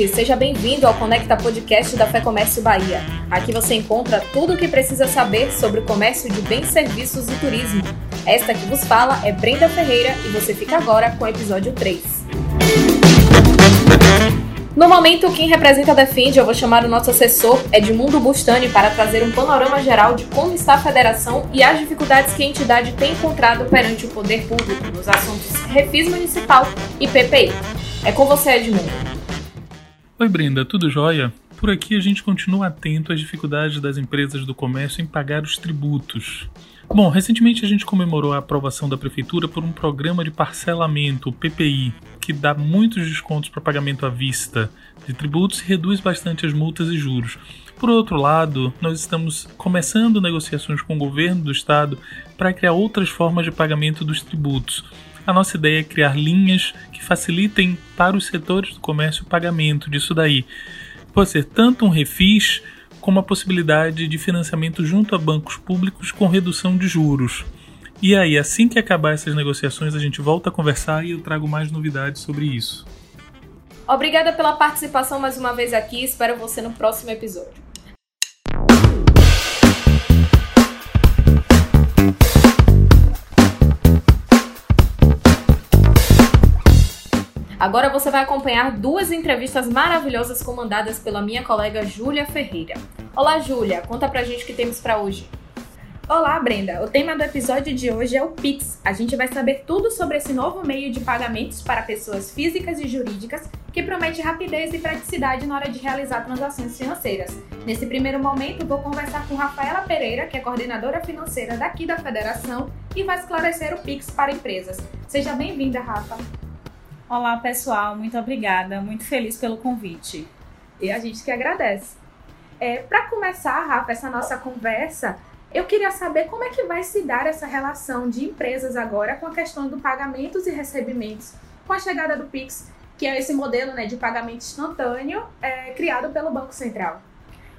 ouvinte! Seja bem-vindo ao Conecta Podcast da Fé Comércio Bahia. Aqui você encontra tudo o que precisa saber sobre o comércio de bens, serviços e turismo. Esta que vos fala é Brenda Ferreira e você fica agora com o episódio 3. No momento, quem representa a Defende, eu vou chamar o nosso assessor Edmundo Bustani para trazer um panorama geral de como está a federação e as dificuldades que a entidade tem encontrado perante o poder público nos assuntos Refis Municipal e PPI. É com você, Edmundo. Oi, Brenda, tudo jóia? Por aqui a gente continua atento às dificuldades das empresas do comércio em pagar os tributos. Bom, recentemente a gente comemorou a aprovação da Prefeitura por um programa de parcelamento, o PPI, que dá muitos descontos para pagamento à vista de tributos e reduz bastante as multas e juros. Por outro lado, nós estamos começando negociações com o governo do estado para criar outras formas de pagamento dos tributos. A nossa ideia é criar linhas que facilitem para os setores do comércio o pagamento disso daí. Pode ser tanto um refis como a possibilidade de financiamento junto a bancos públicos com redução de juros. E aí, assim que acabar essas negociações, a gente volta a conversar e eu trago mais novidades sobre isso. Obrigada pela participação mais uma vez aqui. Espero você no próximo episódio. Agora você vai acompanhar duas entrevistas maravilhosas comandadas pela minha colega Júlia Ferreira. Olá, Júlia, conta pra gente o que temos para hoje. Olá, Brenda! O tema do episódio de hoje é o Pix. A gente vai saber tudo sobre esse novo meio de pagamentos para pessoas físicas e jurídicas que promete rapidez e praticidade na hora de realizar transações financeiras. Nesse primeiro momento, vou conversar com Rafaela Pereira, que é coordenadora financeira daqui da Federação, e vai esclarecer o Pix para empresas. Seja bem-vinda, Rafa! Olá, pessoal, muito obrigada, muito feliz pelo convite. E a gente que agradece. É, Para começar, Rafa, essa nossa conversa, eu queria saber como é que vai se dar essa relação de empresas agora com a questão do pagamentos e recebimentos com a chegada do Pix, que é esse modelo né, de pagamento instantâneo é, criado pelo Banco Central.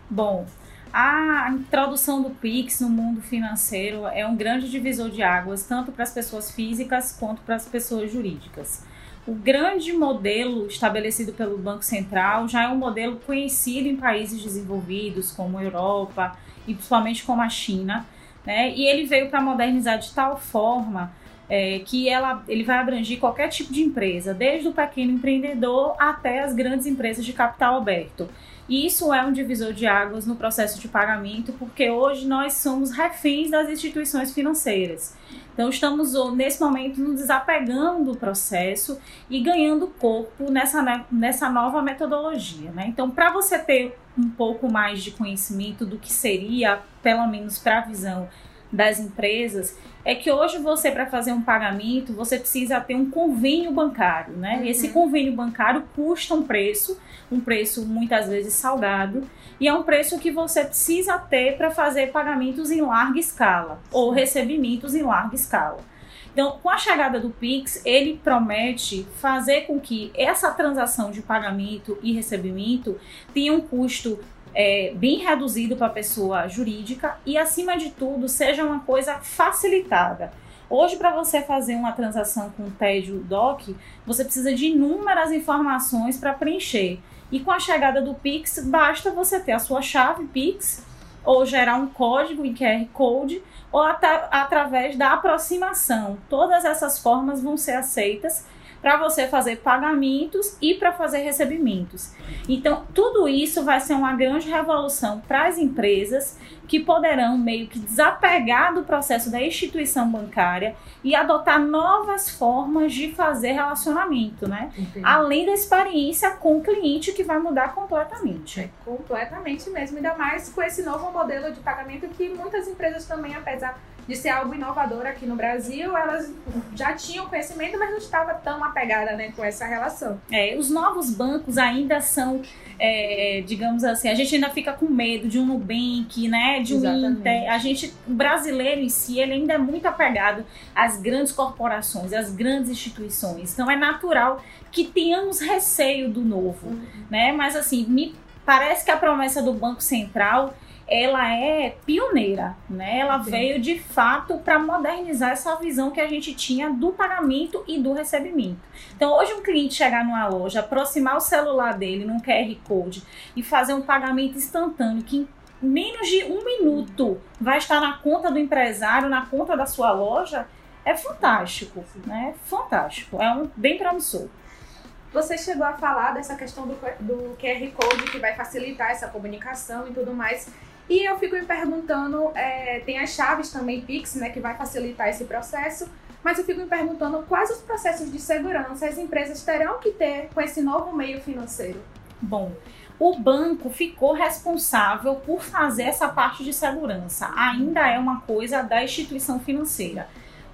Bom, a introdução do Pix no mundo financeiro é um grande divisor de águas, tanto para as pessoas físicas quanto para as pessoas jurídicas. O grande modelo estabelecido pelo Banco Central já é um modelo conhecido em países desenvolvidos, como a Europa e principalmente como a China, né? E ele veio para modernizar de tal forma é, que ela, ele vai abranger qualquer tipo de empresa, desde o pequeno empreendedor até as grandes empresas de capital aberto. E isso é um divisor de águas no processo de pagamento, porque hoje nós somos reféns das instituições financeiras. Então, estamos nesse momento nos desapegando do processo e ganhando corpo nessa, nessa nova metodologia. Né? Então, para você ter um pouco mais de conhecimento do que seria, pelo menos para a visão das empresas, é que hoje você, para fazer um pagamento, você precisa ter um convênio bancário, né? Uhum. Esse convênio bancário custa um preço, um preço muitas vezes salgado, e é um preço que você precisa ter para fazer pagamentos em larga escala ou recebimentos em larga escala. Então, com a chegada do Pix, ele promete fazer com que essa transação de pagamento e recebimento tenha um custo é, bem reduzido para a pessoa jurídica e, acima de tudo, seja uma coisa facilitada. Hoje, para você fazer uma transação com o TED DOC, você precisa de inúmeras informações para preencher. E com a chegada do Pix, basta você ter a sua chave Pix ou gerar um código em QR Code ou através da aproximação. Todas essas formas vão ser aceitas para você fazer pagamentos e para fazer recebimentos. Então, tudo isso vai ser uma grande revolução para as empresas que poderão meio que desapegar do processo da instituição bancária e adotar novas formas de fazer relacionamento, né? Entendi. Além da experiência com o cliente que vai mudar completamente. É, completamente mesmo, ainda mais com esse novo modelo de pagamento que muitas empresas também, apesar de ser algo inovador aqui no Brasil, elas já tinham conhecimento, mas não estava tão apegada né, com essa relação. É, os novos bancos ainda são, é, digamos assim, a gente ainda fica com medo de um Nubank, né, de um Exatamente. Inter. A gente, o brasileiro em si, ele ainda é muito apegado às grandes corporações, às grandes instituições. Então é natural que tenhamos receio do novo, uhum. né? Mas assim, me parece que a promessa do Banco Central ela é pioneira, né? Ela Sim. veio de fato para modernizar essa visão que a gente tinha do pagamento e do recebimento. Então, hoje um cliente chegar numa loja, aproximar o celular dele num QR Code e fazer um pagamento instantâneo que em menos de um minuto vai estar na conta do empresário, na conta da sua loja, é fantástico, né? Fantástico, é um bem promissor. Você chegou a falar dessa questão do, do QR Code que vai facilitar essa comunicação e tudo mais. E eu fico me perguntando, é, tem as chaves também Pix, né, que vai facilitar esse processo, mas eu fico me perguntando quais os processos de segurança as empresas terão que ter com esse novo meio financeiro. Bom, o banco ficou responsável por fazer essa parte de segurança. Ainda é uma coisa da instituição financeira.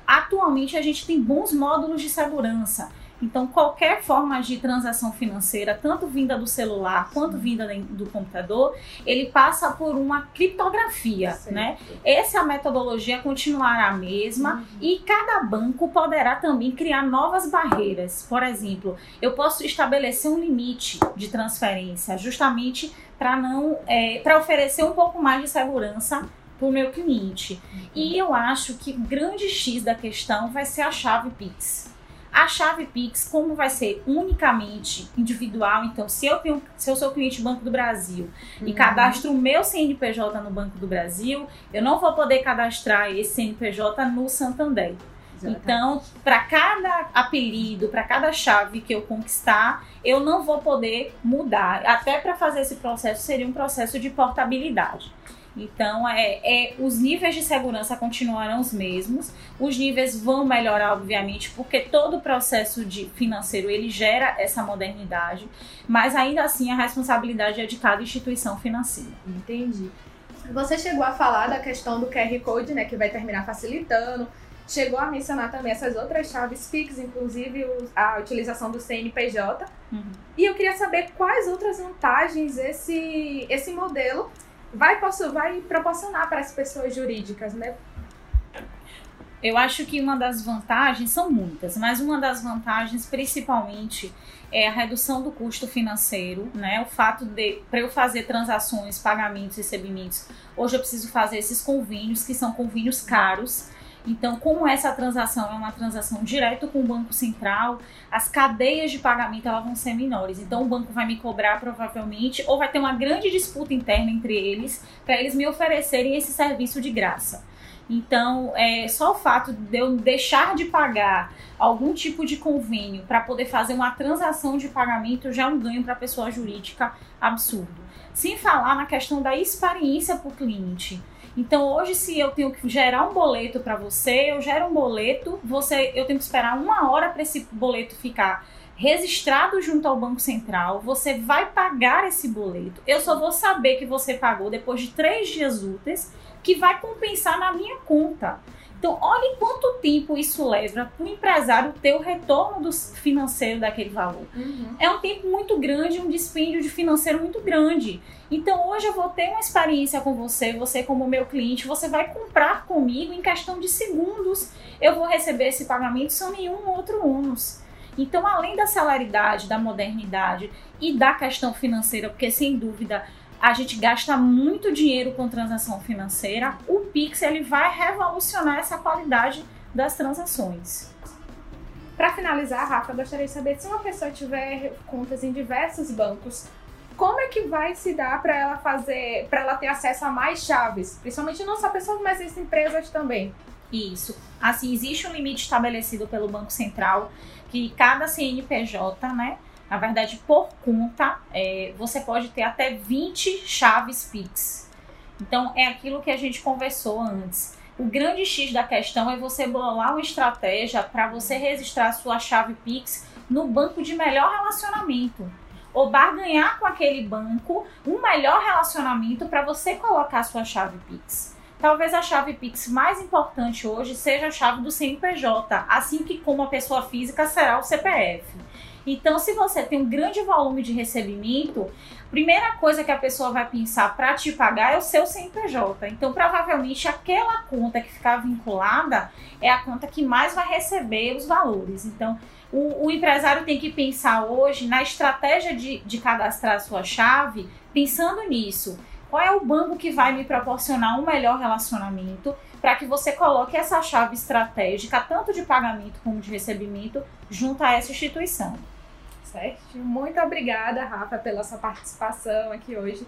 Atualmente a gente tem bons módulos de segurança então, qualquer forma de transação financeira, tanto vinda do celular quanto vinda do computador, ele passa por uma criptografia, certo. né? Essa metodologia continuará a mesma uhum. e cada banco poderá também criar novas barreiras. Por exemplo, eu posso estabelecer um limite de transferência, justamente para não, é, para oferecer um pouco mais de segurança para o meu cliente. Uhum. E eu acho que o grande X da questão vai ser a chave Pix. A chave Pix, como vai ser unicamente individual, então se eu tenho, se eu sou cliente do Banco do Brasil uhum. e cadastro o meu CNPJ no Banco do Brasil, eu não vou poder cadastrar esse CNPJ no Santander. Exatamente. Então, para cada apelido, para cada chave que eu conquistar, eu não vou poder mudar. Até para fazer esse processo seria um processo de portabilidade. Então, é, é, os níveis de segurança continuarão os mesmos. Os níveis vão melhorar, obviamente, porque todo o processo de financeiro ele gera essa modernidade, mas ainda assim a responsabilidade é de cada instituição financeira. Entendi. Você chegou a falar da questão do QR Code, né, que vai terminar facilitando. Chegou a mencionar também essas outras chaves Pix, inclusive a utilização do CNPJ. Uhum. E eu queria saber quais outras vantagens esse, esse modelo vai, vai proporcionar para as pessoas jurídicas, né? Eu acho que uma das vantagens são muitas, mas uma das vantagens principalmente é a redução do custo financeiro, né? O fato de para eu fazer transações, pagamentos, recebimentos, hoje eu preciso fazer esses convênios que são convênios caros então, como essa transação é uma transação direto com o Banco Central, as cadeias de pagamento elas vão ser menores. Então, o banco vai me cobrar provavelmente, ou vai ter uma grande disputa interna entre eles, para eles me oferecerem esse serviço de graça. Então, é, só o fato de eu deixar de pagar algum tipo de convênio para poder fazer uma transação de pagamento já é um ganho para a pessoa jurídica absurdo. Sem falar na questão da experiência para o cliente. Então hoje, se eu tenho que gerar um boleto para você, eu gero um boleto, você, eu tenho que esperar uma hora para esse boleto ficar registrado junto ao Banco Central, você vai pagar esse boleto. Eu só vou saber que você pagou depois de três dias úteis, que vai compensar na minha conta. Então, olhe quanto tempo isso leva para o empresário ter o retorno do financeiro daquele valor. Uhum. É um tempo muito grande, um dispêndio de financeiro muito grande. Então, hoje eu vou ter uma experiência com você, você como meu cliente, você vai comprar comigo em questão de segundos. Eu vou receber esse pagamento sem nenhum outro ônus. Então, além da celeridade, da modernidade e da questão financeira, porque sem dúvida a gente gasta muito dinheiro com transação financeira, o Pix ele vai revolucionar essa qualidade das transações. Para finalizar, Rafa, eu gostaria de saber se uma pessoa tiver contas em diversos bancos, como é que vai se dar para ela fazer, para ela ter acesso a mais chaves, principalmente não só pessoas, mas as empresas também. Isso. Assim, existe um limite estabelecido pelo Banco Central que cada CNPJ, né, na verdade, por conta, é, você pode ter até 20 chaves Pix. Então, é aquilo que a gente conversou antes. O grande X da questão é você bolar uma estratégia para você registrar sua chave Pix no banco de melhor relacionamento. Ou barganhar com aquele banco um melhor relacionamento para você colocar sua chave Pix. Talvez a chave Pix mais importante hoje seja a chave do CNPJ, assim que como a pessoa física será o CPF. Então, se você tem um grande volume de recebimento, primeira coisa que a pessoa vai pensar para te pagar é o seu CNPJ. Então, provavelmente, aquela conta que ficar vinculada é a conta que mais vai receber os valores. Então, o, o empresário tem que pensar hoje na estratégia de, de cadastrar a sua chave, pensando nisso. Qual é o banco que vai me proporcionar um melhor relacionamento para que você coloque essa chave estratégica, tanto de pagamento como de recebimento, junto a essa instituição? Certo? Muito obrigada, Rafa, pela sua participação aqui hoje.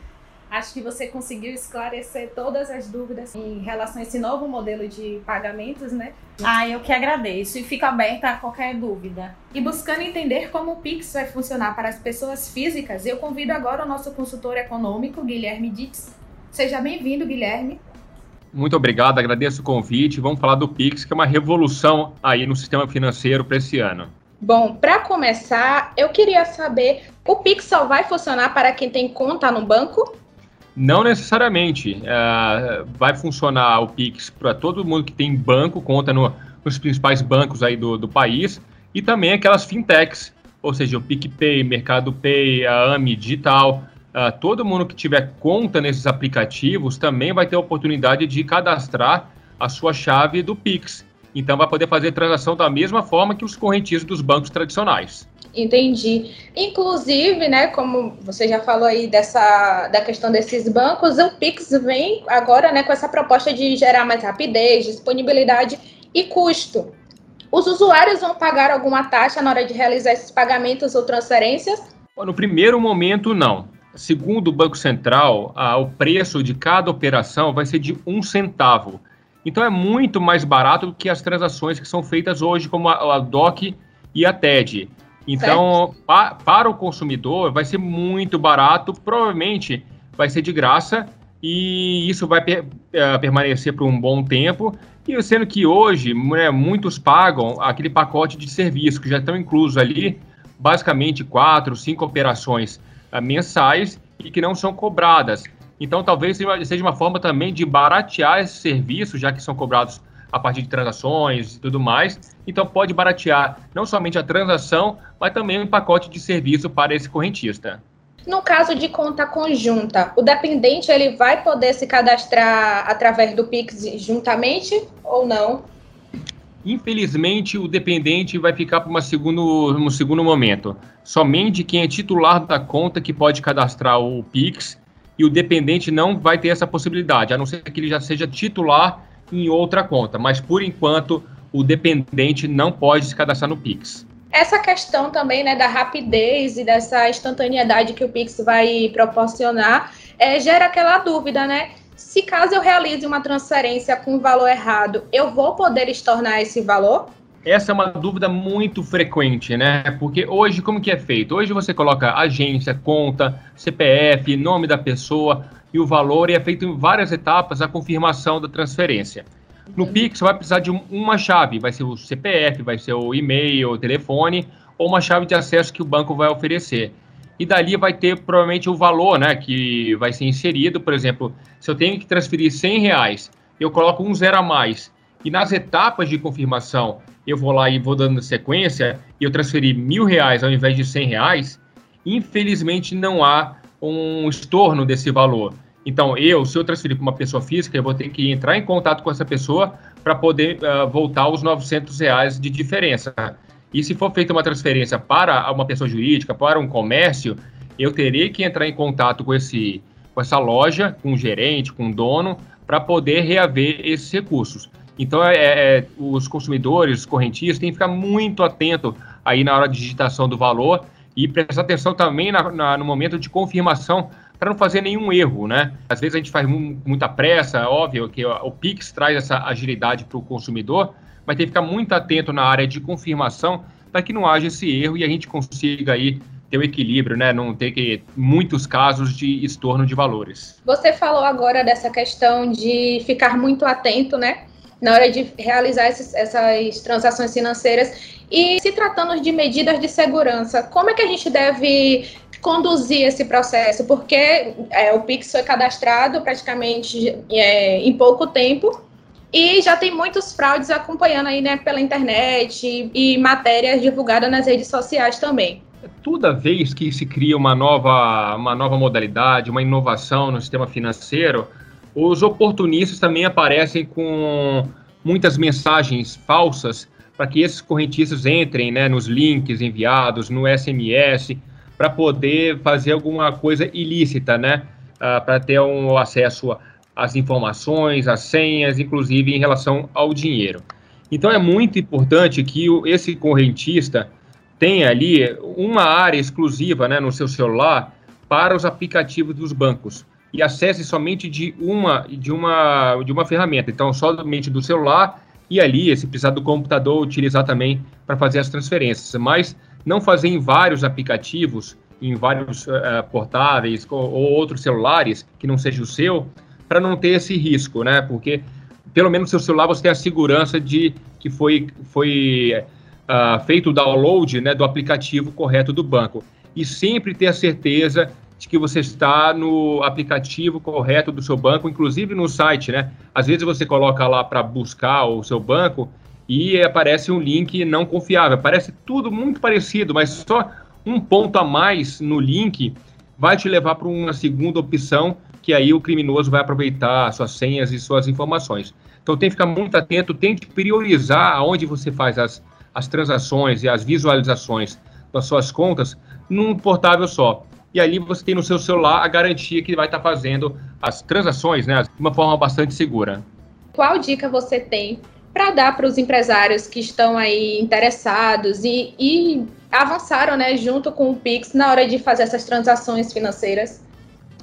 Acho que você conseguiu esclarecer todas as dúvidas em relação a esse novo modelo de pagamentos, né? Ah, eu que agradeço e fico aberta a qualquer dúvida. E buscando entender como o Pix vai funcionar para as pessoas físicas, eu convido agora o nosso consultor econômico, Guilherme Ditz. Seja bem-vindo, Guilherme. Muito obrigado, agradeço o convite. Vamos falar do Pix, que é uma revolução aí no sistema financeiro para esse ano. Bom, para começar, eu queria saber, o Pix só vai funcionar para quem tem conta no banco? Não necessariamente. Uh, vai funcionar o Pix para todo mundo que tem banco, conta no, nos principais bancos aí do, do país, e também aquelas fintechs, ou seja, o PicPay, Mercado Pay, a AMI Digital. Uh, todo mundo que tiver conta nesses aplicativos também vai ter a oportunidade de cadastrar a sua chave do Pix. Então vai poder fazer transação da mesma forma que os correntistas dos bancos tradicionais. Entendi. Inclusive, né, como você já falou aí dessa da questão desses bancos, o Pix vem agora, né, com essa proposta de gerar mais rapidez, disponibilidade e custo. Os usuários vão pagar alguma taxa na hora de realizar esses pagamentos ou transferências? No primeiro momento, não. Segundo o Banco Central, o preço de cada operação vai ser de um centavo. Então é muito mais barato do que as transações que são feitas hoje, como a, a DOC e a TED. Então, pa, para o consumidor, vai ser muito barato, provavelmente vai ser de graça, e isso vai per, uh, permanecer por um bom tempo. E sendo que hoje né, muitos pagam aquele pacote de serviço que já estão inclusos ali, basicamente quatro, cinco operações uh, mensais e que não são cobradas. Então, talvez seja uma forma também de baratear esses serviços, já que são cobrados a partir de transações e tudo mais. Então pode baratear não somente a transação, mas também um pacote de serviço para esse correntista. No caso de conta conjunta, o dependente ele vai poder se cadastrar através do Pix juntamente ou não? Infelizmente, o dependente vai ficar para um segundo momento. Somente quem é titular da conta que pode cadastrar o Pix e o dependente não vai ter essa possibilidade, a não ser que ele já seja titular em outra conta, mas por enquanto o dependente não pode se cadastrar no Pix. Essa questão também né, da rapidez e dessa instantaneidade que o Pix vai proporcionar é, gera aquela dúvida, né? Se caso eu realize uma transferência com valor errado, eu vou poder estornar esse valor? Essa é uma dúvida muito frequente, né? Porque hoje, como que é feito? Hoje você coloca agência, conta, CPF, nome da pessoa, e o valor e é feito em várias etapas a confirmação da transferência. No Pix, você vai precisar de uma chave, vai ser o CPF, vai ser o e-mail, o telefone, ou uma chave de acesso que o banco vai oferecer. E dali vai ter provavelmente o valor né, que vai ser inserido. Por exemplo, se eu tenho que transferir 100 reais, eu coloco um zero a mais. E nas etapas de confirmação, eu vou lá e vou dando sequência, e eu transferi mil reais ao invés de 100 reais, infelizmente não há um estorno desse valor. Então, eu, se eu transferir para uma pessoa física, eu vou ter que entrar em contato com essa pessoa para poder uh, voltar os 900 reais de diferença. E se for feita uma transferência para uma pessoa jurídica, para um comércio, eu terei que entrar em contato com, esse, com essa loja, com o gerente, com o dono, para poder reaver esses recursos. Então, é, é, os consumidores, os correntistas, têm que ficar muito atento aí na hora de digitação do valor e prestar atenção também na, na, no momento de confirmação para não fazer nenhum erro, né? Às vezes a gente faz muita pressa, óbvio que o Pix traz essa agilidade para o consumidor, mas tem que ficar muito atento na área de confirmação para que não haja esse erro e a gente consiga aí ter o equilíbrio, né? Não ter que muitos casos de estorno de valores. Você falou agora dessa questão de ficar muito atento, né? Na hora de realizar esses, essas transações financeiras e se tratando de medidas de segurança, como é que a gente deve conduzir esse processo? Porque é, o Pix foi cadastrado praticamente é, em pouco tempo e já tem muitos fraudes acompanhando aí né, pela internet e, e matérias divulgadas nas redes sociais também. toda vez que se cria uma nova, uma nova modalidade, uma inovação no sistema financeiro, os oportunistas também aparecem com muitas mensagens falsas para que esses correntistas entrem né, nos links enviados, no SMS, para poder fazer alguma coisa ilícita, né? Uh, para ter um acesso às informações, às senhas, inclusive em relação ao dinheiro. Então é muito importante que esse correntista tenha ali uma área exclusiva né, no seu celular para os aplicativos dos bancos e acesse somente de uma de uma de uma ferramenta. Então, somente do celular e ali, se precisar do computador, utilizar também para fazer as transferências. Mas não fazer em vários aplicativos, em vários uh, portáveis ou, ou, outros celulares que não seja o seu, para não ter esse risco, né? Porque pelo menos no seu celular você tem a segurança de que foi foi uh, feito o download né, do aplicativo correto do banco. E sempre ter a certeza de que você está no aplicativo correto do seu banco, inclusive no site, né? Às vezes você coloca lá para buscar o seu banco e aparece um link não confiável. Parece tudo muito parecido, mas só um ponto a mais no link vai te levar para uma segunda opção que aí o criminoso vai aproveitar suas senhas e suas informações. Então tem que ficar muito atento, tente priorizar aonde você faz as, as transações e as visualizações das suas contas num portável só. E ali você tem no seu celular a garantia que vai estar fazendo as transações né, de uma forma bastante segura. Qual dica você tem para dar para os empresários que estão aí interessados e, e avançaram né, junto com o Pix na hora de fazer essas transações financeiras?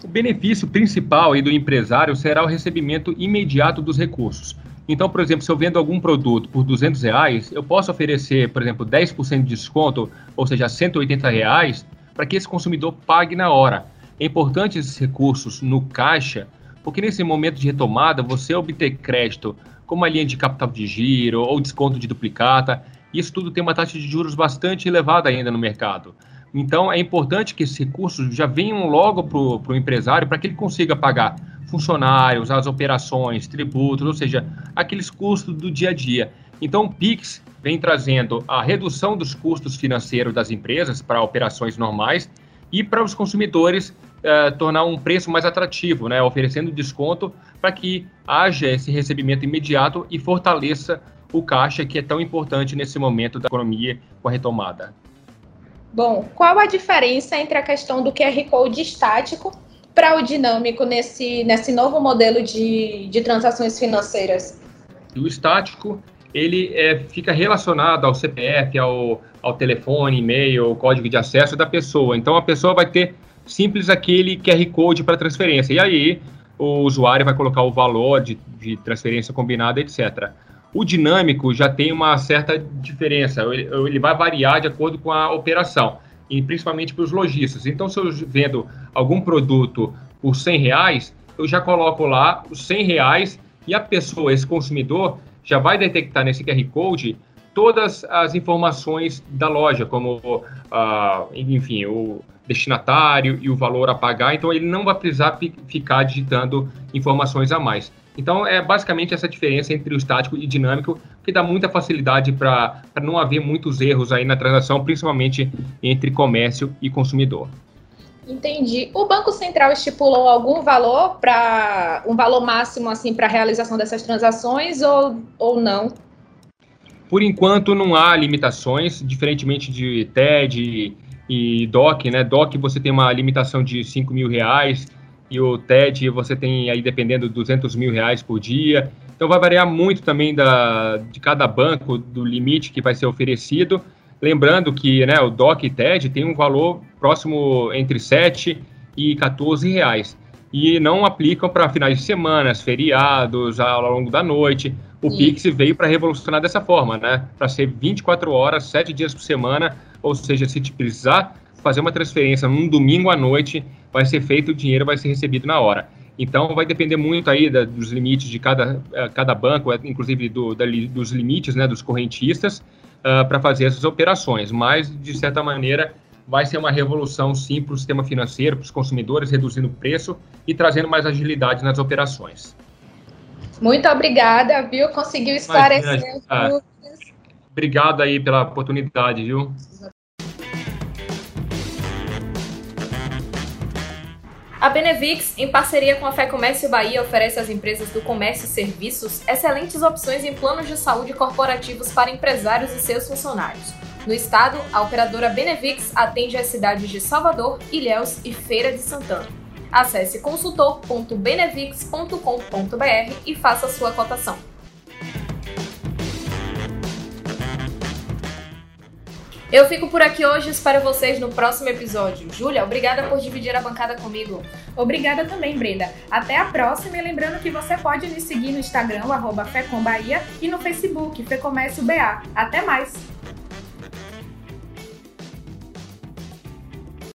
O benefício principal aí do empresário será o recebimento imediato dos recursos. Então, por exemplo, se eu vendo algum produto por 200 reais, eu posso oferecer, por exemplo, 10% de desconto, ou seja, 180 reais, para que esse consumidor pague na hora. É importante esses recursos no caixa, porque nesse momento de retomada, você obter crédito como a linha de capital de giro ou desconto de duplicata, isso tudo tem uma taxa de juros bastante elevada ainda no mercado. Então, é importante que esses recursos já venham logo para o empresário para que ele consiga pagar funcionários, as operações, tributos, ou seja, aqueles custos do dia a dia. Então, o PIX vem trazendo a redução dos custos financeiros das empresas para operações normais e para os consumidores eh, tornar um preço mais atrativo, né, oferecendo desconto para que haja esse recebimento imediato e fortaleça o caixa que é tão importante nesse momento da economia com a retomada. Bom, qual a diferença entre a questão do QR Code estático para o dinâmico nesse, nesse novo modelo de, de transações financeiras? O estático ele é, fica relacionado ao CPF, ao, ao telefone, e-mail, código de acesso da pessoa. Então a pessoa vai ter simples aquele QR Code para transferência. E aí o usuário vai colocar o valor de, de transferência combinada, etc. O dinâmico já tem uma certa diferença, ele, vai variar de acordo com a operação e principalmente para os lojistas. Então, se eu vendo algum produto por 100 reais, eu já coloco lá os 100 reais e a pessoa, esse consumidor, já vai detectar nesse QR Code todas as informações da loja, como, uh, enfim, o destinatário e o valor a pagar. Então, ele não vai precisar ficar digitando informações a mais. Então, é basicamente essa diferença entre o estático e dinâmico, que dá muita facilidade para não haver muitos erros aí na transação, principalmente entre comércio e consumidor. Entendi. O Banco Central estipulou algum valor para um valor máximo assim para a realização dessas transações ou, ou não? Por enquanto não há limitações, diferentemente de TED e DOC, né? DOC você tem uma limitação de 5 mil reais, e o TED você tem aí dependendo 200 mil reais por dia. Então vai variar muito também da, de cada banco, do limite que vai ser oferecido. Lembrando que né, o DOC e TED tem um valor próximo entre 7 e 14 reais. E não aplicam para finais de semana, feriados, ao longo da noite. O Sim. Pix veio para revolucionar dessa forma, né? Para ser 24 horas, 7 dias por semana. Ou seja, se te precisar fazer uma transferência num domingo à noite, vai ser feito, o dinheiro vai ser recebido na hora. Então, vai depender muito aí da, dos limites de cada, eh, cada banco, eh, inclusive do, da, dos limites né, dos correntistas, uh, para fazer essas operações. Mas, de certa maneira, vai ser uma revolução, sim, para o sistema financeiro, para os consumidores, reduzindo o preço e trazendo mais agilidade nas operações. Muito obrigada, viu? Conseguiu esclarecer. Imagina, Obrigado aí pela oportunidade, viu? A Benevix, em parceria com a Fé Comércio Bahia, oferece às empresas do comércio e serviços excelentes opções em planos de saúde corporativos para empresários e seus funcionários. No estado, a operadora Benevix atende as cidades de Salvador, Ilhéus e Feira de Santana. Acesse consultor.benevix.com.br e faça sua cotação. Eu fico por aqui hoje, espero vocês no próximo episódio. Júlia, obrigada por dividir a bancada comigo. Obrigada também, Brenda. Até a próxima e lembrando que você pode nos seguir no Instagram, arroba e no Facebook, Fecomércio BA. Até mais!